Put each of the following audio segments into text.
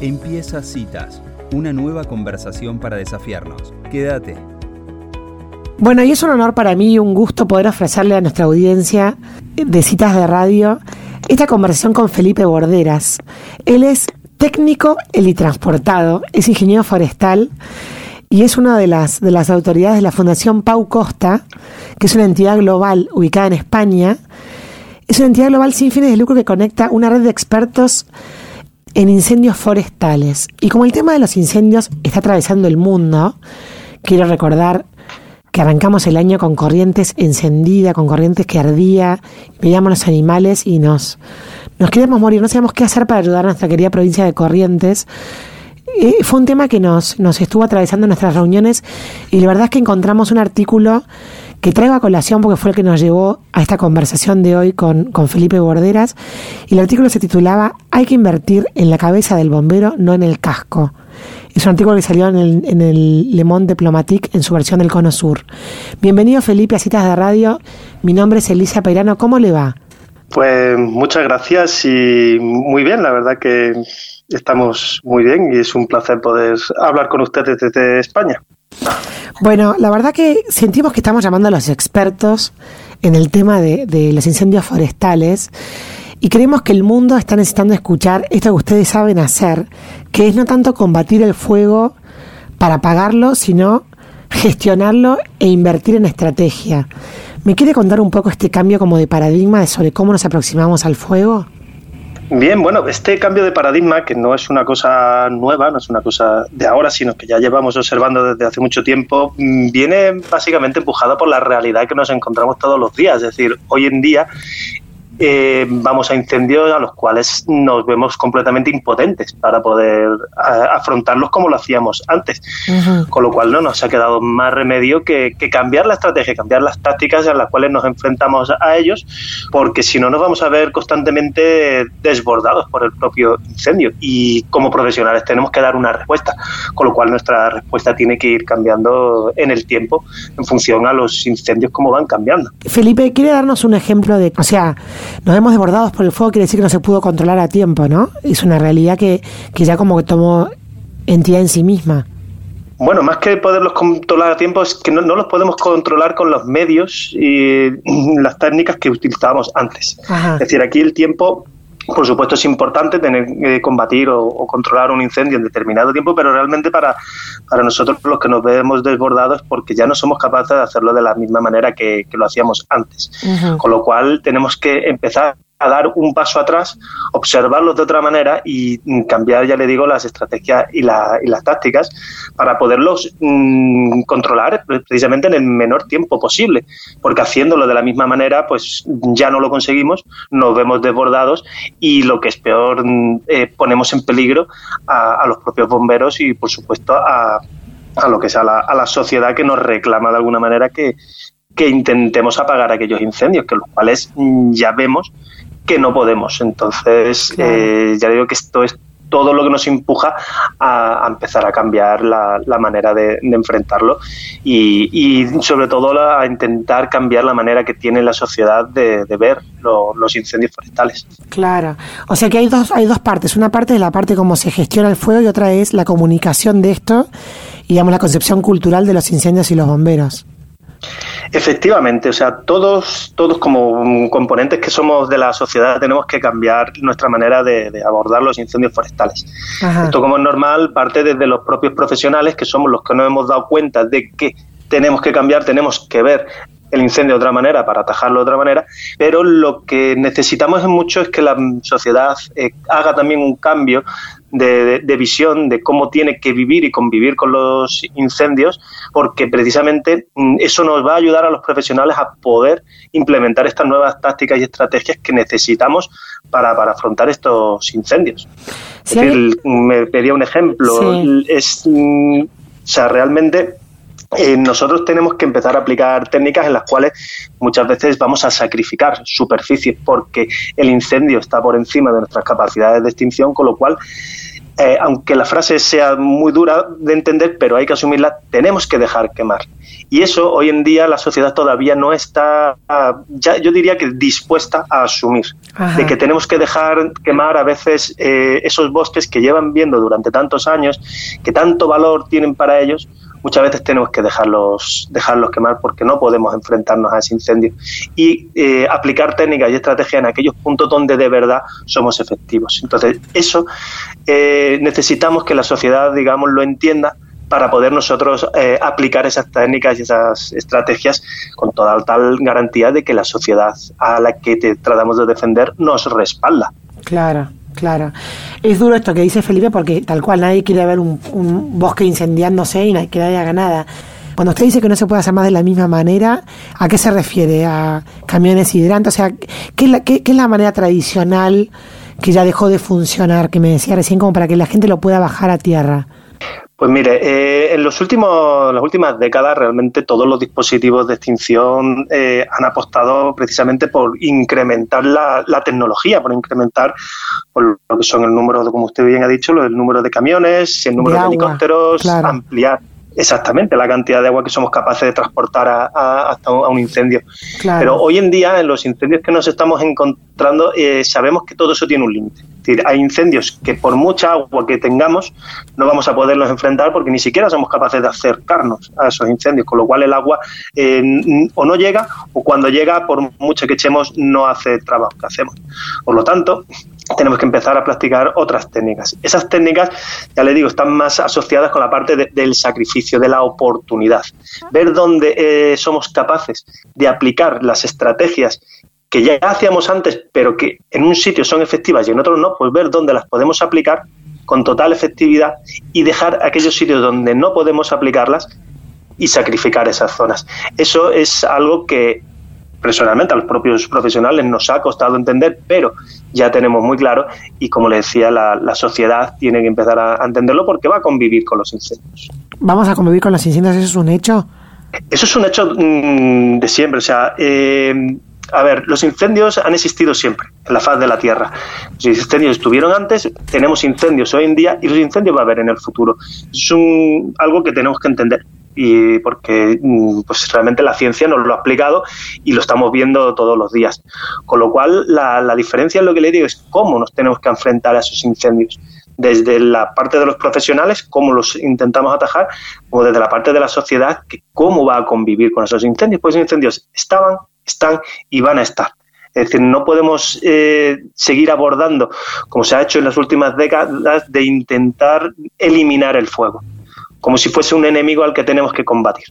Empieza Citas, una nueva conversación para desafiarnos. Quédate. Bueno, y es un honor para mí y un gusto poder ofrecerle a nuestra audiencia de citas de radio esta conversación con Felipe Borderas. Él es técnico helitransportado, es ingeniero forestal y es una de las, de las autoridades de la Fundación Pau Costa, que es una entidad global ubicada en España. Es una entidad global sin fines de lucro que conecta una red de expertos en incendios forestales. Y como el tema de los incendios está atravesando el mundo, quiero recordar que arrancamos el año con corrientes encendida, con corrientes que ardía, veíamos los animales y nos, nos queríamos morir, no sabíamos qué hacer para ayudar a nuestra querida provincia de Corrientes. Eh, fue un tema que nos, nos estuvo atravesando en nuestras reuniones y la verdad es que encontramos un artículo que traigo a colación porque fue el que nos llevó a esta conversación de hoy con, con Felipe Borderas. Y el artículo se titulaba Hay que invertir en la cabeza del bombero, no en el casco. Es un artículo que salió en el, en el Le Monde Diplomatique en su versión del Cono Sur. Bienvenido Felipe a Citas de Radio. Mi nombre es Elisa Peirano. ¿Cómo le va? Pues muchas gracias y muy bien, la verdad que estamos muy bien y es un placer poder hablar con ustedes desde España. Bueno, la verdad que sentimos que estamos llamando a los expertos en el tema de, de, los incendios forestales y creemos que el mundo está necesitando escuchar esto que ustedes saben hacer, que es no tanto combatir el fuego para apagarlo, sino gestionarlo e invertir en estrategia. ¿Me quiere contar un poco este cambio como de paradigma sobre cómo nos aproximamos al fuego? Bien, bueno, este cambio de paradigma, que no es una cosa nueva, no es una cosa de ahora, sino que ya llevamos observando desde hace mucho tiempo, mm, viene básicamente empujado por la realidad que nos encontramos todos los días. Es decir, hoy en día eh, vamos a incendios a los cuales nos vemos completamente impotentes para poder a, afrontarlos como lo hacíamos antes. Con lo cual no nos ha quedado más remedio que, que, cambiar la estrategia, cambiar las tácticas en las cuales nos enfrentamos a ellos, porque si no nos vamos a ver constantemente desbordados por el propio incendio. Y como profesionales tenemos que dar una respuesta, con lo cual nuestra respuesta tiene que ir cambiando en el tiempo en función a los incendios como van cambiando. Felipe, ¿quiere darnos un ejemplo de, o sea, nos vemos desbordados por el fuego, quiere decir que no se pudo controlar a tiempo, ¿no? Es una realidad que, que ya como que tomó entidad en sí misma. Bueno, más que poderlos controlar a tiempo, es que no, no los podemos controlar con los medios y las técnicas que utilizábamos antes. Ajá. Es decir, aquí el tiempo por supuesto es importante tener que combatir o, o, controlar un incendio en determinado tiempo, pero realmente para, para nosotros los que nos vemos desbordados porque ya no somos capaces de hacerlo de la misma manera que, que lo hacíamos antes. Uh -huh. Con lo cual tenemos que empezar a dar un paso atrás, observarlos de otra manera y cambiar, ya le digo, las estrategias y, la, y las tácticas para poderlos mmm, controlar precisamente en el menor tiempo posible, porque haciéndolo de la misma manera, pues ya no lo conseguimos, nos vemos desbordados y lo que es peor, eh, ponemos en peligro a, los propios bomberos y, por supuesto, a, a lo que es la, a la sociedad que nos reclama de alguna manera que, que intentemos apagar aquellos incendios, que los cuales ya vemos que no podemos. Entonces, claro. eh, ya digo que esto es todo lo que nos empuja a, a empezar a cambiar la, la manera de, de enfrentarlo y, y, sobre todo la, a intentar cambiar la manera que tiene la sociedad de, de ver lo, los incendios forestales. Claro, o sea que hay dos, hay dos partes. Una parte es la parte cómo se gestiona el fuego y otra es la comunicación de esto y digamos la concepción cultural de los incendios y los bomberos. Efectivamente, o sea, todos, todos como componentes que somos de la sociedad tenemos que cambiar nuestra manera de, de abordar los incendios forestales. Ajá. Esto como es normal parte desde los propios profesionales que somos los que nos hemos dado cuenta de que tenemos que cambiar, tenemos que ver el incendio de otra manera para atajarlo de otra manera, pero lo que necesitamos mucho es que la sociedad eh, haga también un cambio de, de, de, visión de cómo tiene que vivir y convivir con los incendios, porque precisamente mm, eso nos va a ayudar a los profesionales a poder implementar estas nuevas tácticas y estrategias que necesitamos para, para afrontar estos incendios. Sí. Es decir, me pedía un ejemplo, sí. es, mm, o sea, realmente eh, nosotros tenemos que empezar a aplicar técnicas en las cuales muchas veces vamos a sacrificar superficies porque el incendio está por encima de nuestras capacidades de extinción, con lo cual eh, aunque la frase sea muy dura de entender, pero hay que asumirla, tenemos que dejar quemar. Y eso hoy en día la sociedad todavía no está, ya, yo diría que dispuesta a asumir, de que tenemos que dejar quemar a veces eh, esos bosques que llevan viendo durante tantos años, que tanto valor tienen para ellos, muchas veces tenemos que dejarlos, dejarlos quemar porque no podemos enfrentarnos a ese incendio y eh, aplicar técnicas y estrategias en aquellos puntos donde de verdad somos efectivos. Entonces, eso eh, necesitamos que la sociedad, digamos, lo entienda para poder nosotros eh, aplicar esas técnicas y esas estrategias con toda tal garantía de que la sociedad a la que te tratamos de defender nos respalda. Claro. Claro. Es duro esto que dice Felipe porque tal cual nadie quiere ver un, bosque incendiándose y que nadie haga nada. Cuando usted dice que no se puede hacer más de la misma manera, ¿a qué se refiere? ¿A camiones hidrantes? O sea, ¿qué es la, qué, es la manera tradicional que ya dejó de funcionar, que me decía recién, como para que la gente lo pueda bajar a tierra? Pues mire, eh, en los últimos, las últimas décadas realmente todos los dispositivos de extinción eh, han apostado precisamente por incrementar la, tecnología, por incrementar por lo que son el número, de, como usted bien ha dicho, el número de camiones, el número de, helicópteros, ampliar exactamente la cantidad de agua que somos capaces de transportar a, hasta un, incendio. Pero hoy en día, en los incendios que nos estamos encontrando, eh, sabemos que todo eso tiene un límite. Decir, hay incendios que por mucha agua que tengamos no vamos a poderlos enfrentar porque ni siquiera somos capaces de acercarnos a esos incendios, con lo cual el agua eh, o no llega o cuando llega, por mucho que echemos, no hace el trabajo que hacemos. Por lo tanto, tenemos que empezar a practicar otras técnicas. Esas técnicas, ya le digo, están más asociadas con la parte del sacrificio, de la oportunidad. Ver dónde eh, somos capaces de aplicar las estrategias que ya hacíamos antes, pero que en un sitio son efectivas y en otro no, pues ver dónde las podemos aplicar con total efectividad y dejar aquellos sitios donde no podemos aplicarlas y sacrificar esas zonas. Eso es algo que personalmente a los propios profesionales nos ha costado entender, pero ya tenemos muy claro y como le decía, la, sociedad tiene que empezar a, entenderlo porque va a convivir con los incendios. ¿Vamos a convivir con los incendios? ¿Eso es un hecho? Eso es un hecho mm, de siempre. O sea, eh, a ver, los incendios han existido siempre en la faz de la Tierra. Los incendios estuvieron antes, tenemos incendios hoy en día y los incendios va a haber en el futuro. Es un, algo que tenemos que entender y porque mm, pues realmente la ciencia nos lo ha explicado y lo estamos viendo todos los días. Con lo cual, la, la diferencia en lo que le digo es cómo nos tenemos que enfrentar a esos incendios. Desde la parte de los profesionales, cómo los intentamos atajar, o desde la parte de la sociedad, que cómo va a convivir con esos incendios. Pues esos incendios estaban, están y van a estar. Es decir, no podemos eh, seguir abordando, como se ha hecho en las últimas décadas, de intentar eliminar el fuego como si fuese un enemigo al que tenemos que combatir.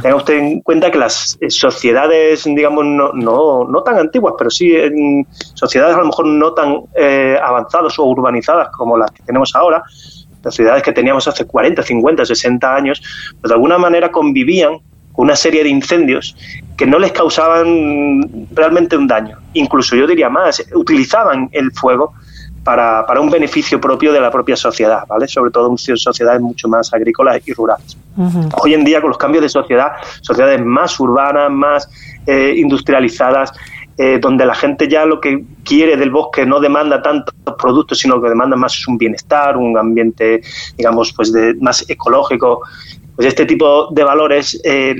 Tenga usted en cuenta que las eh, sociedades, digamos, no, no, no tan antiguas, pero sí en sociedades a lo mejor no tan eh, avanzadas o urbanizadas como las que tenemos ahora, las ciudades que teníamos hace 40, 50, 60 años, pues de alguna manera convivían con una serie de incendios que no les causaban realmente un daño. Incluso yo diría más, utilizaban el fuego para, para, un beneficio propio de la propia sociedad, ¿vale? Sobre todo en sociedades mucho más agrícolas y rurales. Hoy en día, con los cambios de sociedad, sociedades más urbanas, más eh, industrializadas, eh, donde la gente ya lo que quiere del bosque no demanda tantos productos, sino que demanda más es un bienestar, un ambiente, digamos, pues de, más ecológico. Pues este tipo de valores eh,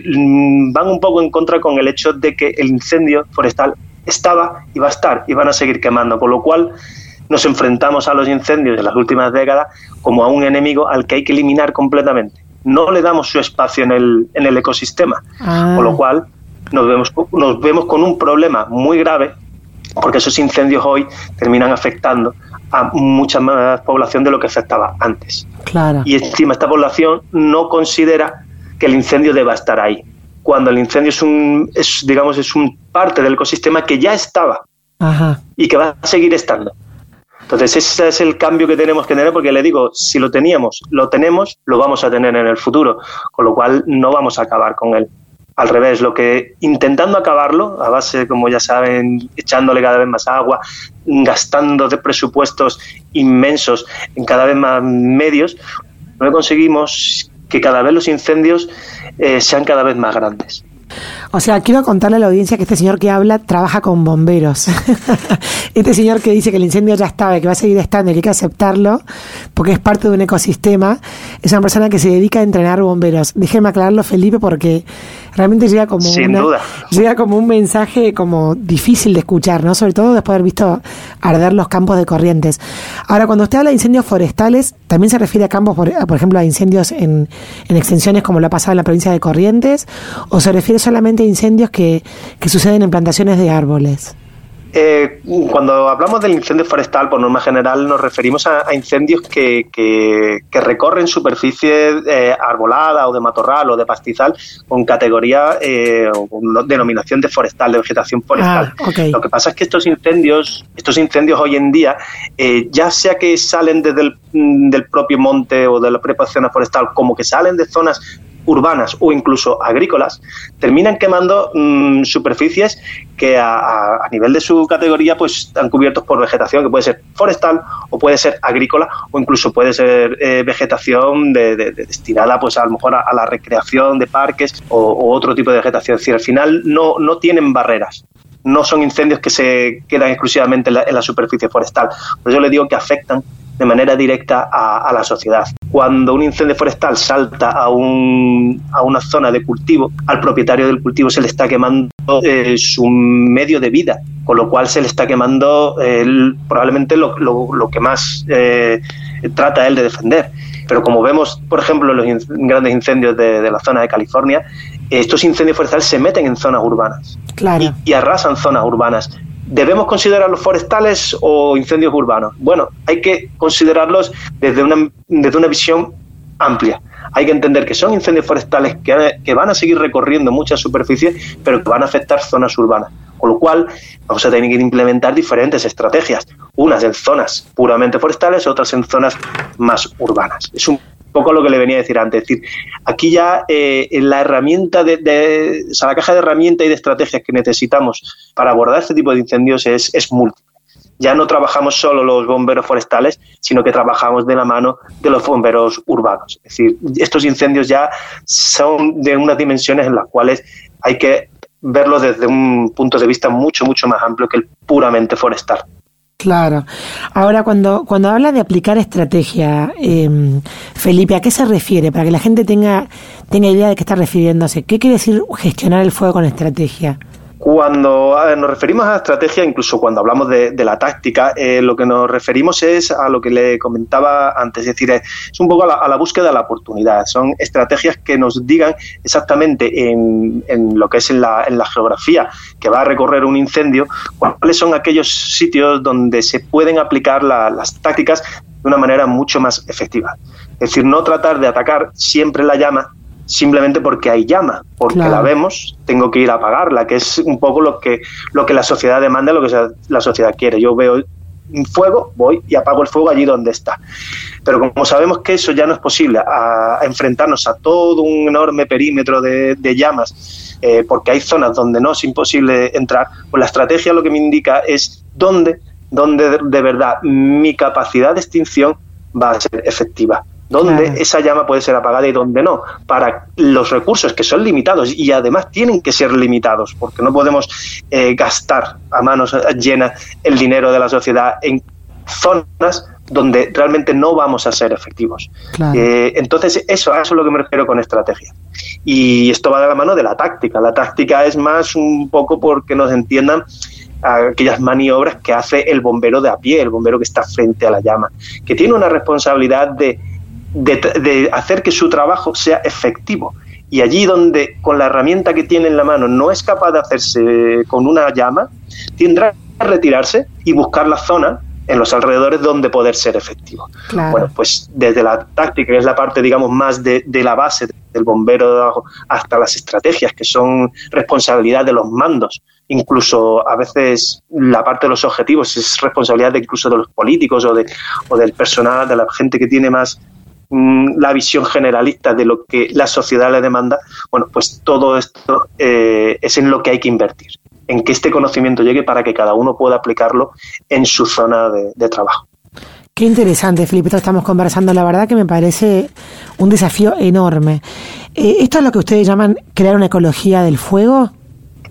van un poco en contra con el hecho de que el incendio forestal estaba y va a estar y van a seguir quemando, con lo cual nos enfrentamos a los incendios en las últimas décadas como a un enemigo al que hay que eliminar completamente. No le damos su espacio en el, en el ecosistema, ah. con lo cual nos vemos, nos vemos con un problema muy grave porque esos incendios hoy terminan afectando a mucha más población de lo que afectaba antes. Claro. Y encima esta población no considera que el incendio deba estar ahí, cuando el incendio es un, es, digamos, es un parte del ecosistema que ya estaba y que va a seguir estando. Entonces, ese es el cambio que tenemos que tener, porque le digo, si lo teníamos, lo tenemos, lo vamos a tener en el futuro, con lo cual no vamos a acabar con él. Al revés, lo que intentando acabarlo, a base, como ya saben, echándole cada vez más agua, gastando de presupuestos inmensos en cada vez más medios, no conseguimos que cada vez los incendios eh, sean cada vez más grandes. O sea, quiero contarle a la audiencia que este señor que habla trabaja con bomberos. este señor que dice que el incendio ya estaba y que va a seguir estando y que hay que aceptarlo porque es parte de un ecosistema, es una persona que se dedica a entrenar bomberos. Déjeme aclararlo, Felipe, porque realmente llega como, llega como un mensaje como difícil de escuchar, ¿no? Sobre todo después de haber visto arder los campos de corrientes. Ahora, cuando usted habla de incendios forestales, también se refiere a campos, por, ejemplo, a incendios en, en extensiones como lo ha pasado en la provincia de Corrientes, o se refiere solamente a incendios que, que suceden en plantaciones de árboles? Eh, cuando hablamos del incendio forestal, por norma general, nos referimos a, incendios que, recorren superficie eh, arbolada o de matorral o de pastizal con categoría eh, o con denominación de forestal, de vegetación forestal. Ah, Lo que pasa es que estos incendios, estos incendios hoy en día, ya sea que salen desde el del propio monte o de la propia zona forestal, como que salen de zonas urbanas o incluso agrícolas, terminan quemando mm, superficies que a, nivel de su categoría pues están cubiertos por vegetación que puede ser forestal o puede ser agrícola o incluso puede ser eh, vegetación de, destinada pues a lo mejor a, la recreación de parques o, otro tipo de vegetación. Decir, al final no, no tienen barreras no son incendios que se quedan exclusivamente en la, en la, superficie forestal. Por eso le digo que afectan de manera directa a, la sociedad. Cuando un incendio forestal salta a, un, a una zona de cultivo, al propietario del cultivo se le está quemando eh, su medio de vida, con lo cual se le está quemando probablemente lo, que más eh, trata él de defender. Pero como vemos, por ejemplo, en los grandes incendios de, la zona de California, estos incendios forestales se meten en zonas urbanas claro. y, arrasan zonas urbanas. ¿Debemos considerar los forestales o incendios urbanos? Bueno, hay que considerarlos desde una, desde una visión amplia. Hay que entender que son incendios forestales que, que van a seguir recorriendo muchas superficies, pero que van a afectar zonas urbanas. Con lo cual, vamos a tener que implementar diferentes estrategias, unas en zonas puramente forestales, otras en zonas más urbanas. Es un poco lo que le venía a decir antes. Es decir, aquí ya eh, la herramienta de, o sea, la caja de herramientas y de estrategias que necesitamos para abordar este tipo de incendios es, es múltiple. Ya no trabajamos solo los bomberos forestales, sino que trabajamos de la mano de los bomberos urbanos. Es decir, estos incendios ya son de unas dimensiones en las cuales hay que verlo desde un punto de vista mucho, mucho más amplio que el puramente forestal. Claro. Ahora, cuando, cuando habla de aplicar estrategia, eh, Felipe, ¿a qué se refiere? Para que la gente tenga, tenga idea de qué está refiriéndose. ¿Qué quiere decir gestionar el fuego con estrategia? Cuando nos referimos a la estrategia, incluso cuando hablamos de, la táctica, eh, lo que nos referimos es a lo que le comentaba antes, es decir, es un poco a la, búsqueda de la oportunidad. Son estrategias que nos digan exactamente en, lo que es en la, geografía que va a recorrer un incendio, cuáles son aquellos sitios donde se pueden aplicar las tácticas de una manera mucho más efectiva. Es decir, no tratar de atacar siempre la llama, simplemente porque hay llama, porque la vemos, tengo que ir a apagarla, que es un poco lo que, lo que la sociedad demanda, lo que la sociedad quiere. Yo veo un fuego, voy y apago el fuego allí donde está. Pero como sabemos que eso ya no es posible, a, enfrentarnos a todo un enorme perímetro de, llamas, eh, porque hay zonas donde no es imposible entrar, pues la estrategia lo que me indica es dónde, dónde de verdad mi capacidad de extinción va a ser efectiva dónde esa llama puede ser apagada y dónde no, para los recursos que son limitados y además tienen que ser limitados, porque no podemos eh, gastar a manos llenas el dinero de la sociedad en zonas donde realmente no vamos a ser efectivos. Eh, entonces, eso, eso es lo que me refiero con estrategia. Y esto va de la mano de la táctica. La táctica es más un poco porque nos entiendan aquellas maniobras que hace el bombero de a pie, el bombero que está frente a la llama, que tiene una responsabilidad de de, hacer que su trabajo sea efectivo. Y allí donde con la herramienta que tiene en la mano no es capaz de hacerse con una llama, tendrá que retirarse y buscar la zona en los alrededores donde poder ser efectivo. Bueno, pues desde la táctica, que es la parte, digamos, más de, de la base del bombero de abajo, hasta las estrategias, que son responsabilidad de los mandos, incluso a veces la parte de los objetivos es responsabilidad de, incluso de los políticos o, de, o del personal, de la gente que tiene más la visión generalista de lo que la sociedad le demanda, bueno, pues todo esto eh, es en lo que hay que invertir, en que este conocimiento llegue para que cada uno pueda aplicarlo en su zona de, trabajo. Qué interesante, Felipe, estamos conversando. La verdad que me parece un desafío enorme. Eh, ¿Esto es lo que ustedes llaman crear una ecología del fuego?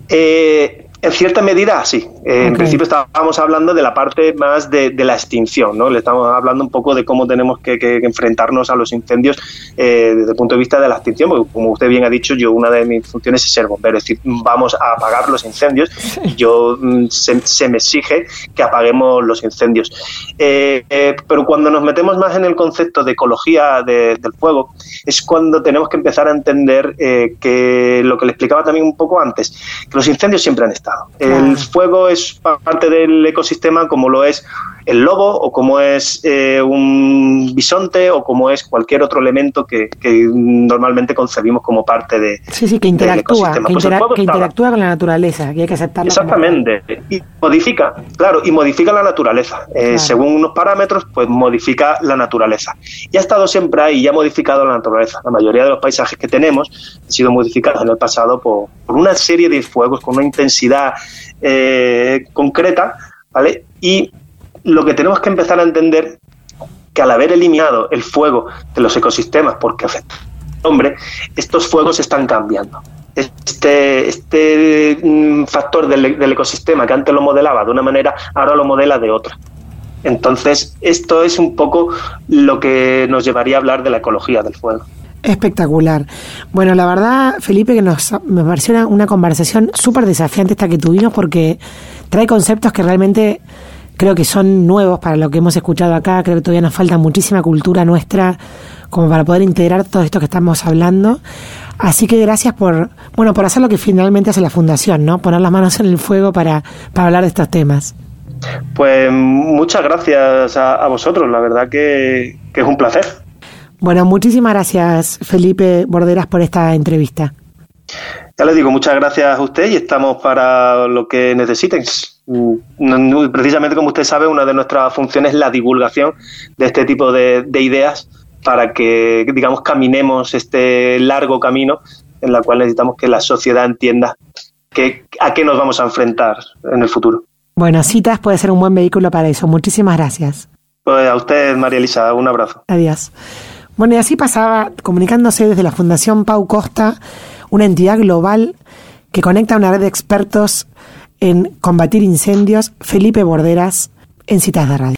Eh, en cierta medida, sí. En principio estábamos hablando de la parte más de, la extinción, ¿no? Le estamos hablando un poco de cómo tenemos que, enfrentarnos a los incendios eh, desde el punto de vista de la extinción, porque como usted bien ha dicho, yo una de mis funciones es ser bombero, es decir, vamos a apagar los incendios y yo mm, se, me exige que apaguemos los incendios. Eh, eh, pero cuando nos metemos más en el concepto de ecología del fuego, es cuando tenemos que empezar a entender que lo que le explicaba también un poco antes, que los incendios siempre han estado el fuego es parte del ecosistema como lo es el lobo o como es eh, un bisonte o como es cualquier otro elemento que, normalmente concebimos como parte de sí sí que interactúa que, pues interactúa con la naturaleza que hay que aceptarlo exactamente. Y modifica claro y modifica la naturaleza. Eh, según unos parámetros pues modifica la naturaleza. Y ha estado siempre ahí y ha modificado la naturaleza. La mayoría de los paisajes que tenemos han sido modificados en el pasado por, una serie de fuegos con una intensidad eh, concreta ¿vale? y lo que tenemos que empezar a entender que al haber eliminado el fuego de los ecosistemas porque afecta al hombre, estos fuegos están cambiando. Este, este mm, factor del, del, ecosistema que antes lo modelaba de una manera, ahora lo modela de otra. Entonces, esto es un poco lo que nos llevaría a hablar de la ecología del fuego. Espectacular. Bueno, la verdad, Felipe, que nos me pareció una, una conversación súper desafiante esta que tuvimos porque trae conceptos que realmente creo que son nuevos para lo que hemos escuchado acá, creo que todavía nos falta muchísima cultura nuestra como para poder integrar todo esto que estamos hablando. Así que gracias por, bueno, por hacer lo que finalmente hace la Fundación, ¿no? Poner las manos en el fuego para, para hablar de estos temas. Pues muchas gracias a, vosotros, la verdad que, que es un placer. Bueno, muchísimas gracias Felipe Borderas por esta entrevista. Ya les digo, muchas gracias a usted y estamos para lo que necesiten. Precisamente como usted sabe, una de nuestras funciones es la divulgación de este tipo de, ideas para que, digamos, caminemos este largo camino en la cual necesitamos que la sociedad entienda que, a qué nos vamos a enfrentar en el futuro. Bueno, Citas puede ser un buen vehículo para eso. Muchísimas gracias. Pues a usted, María Elisa, un abrazo. Adiós. Bueno, y así pasaba, comunicándose desde la Fundación Pau Costa, una entidad global que conecta una red de expertos en combatir incendios, Felipe Borderas, en Citas de Radio.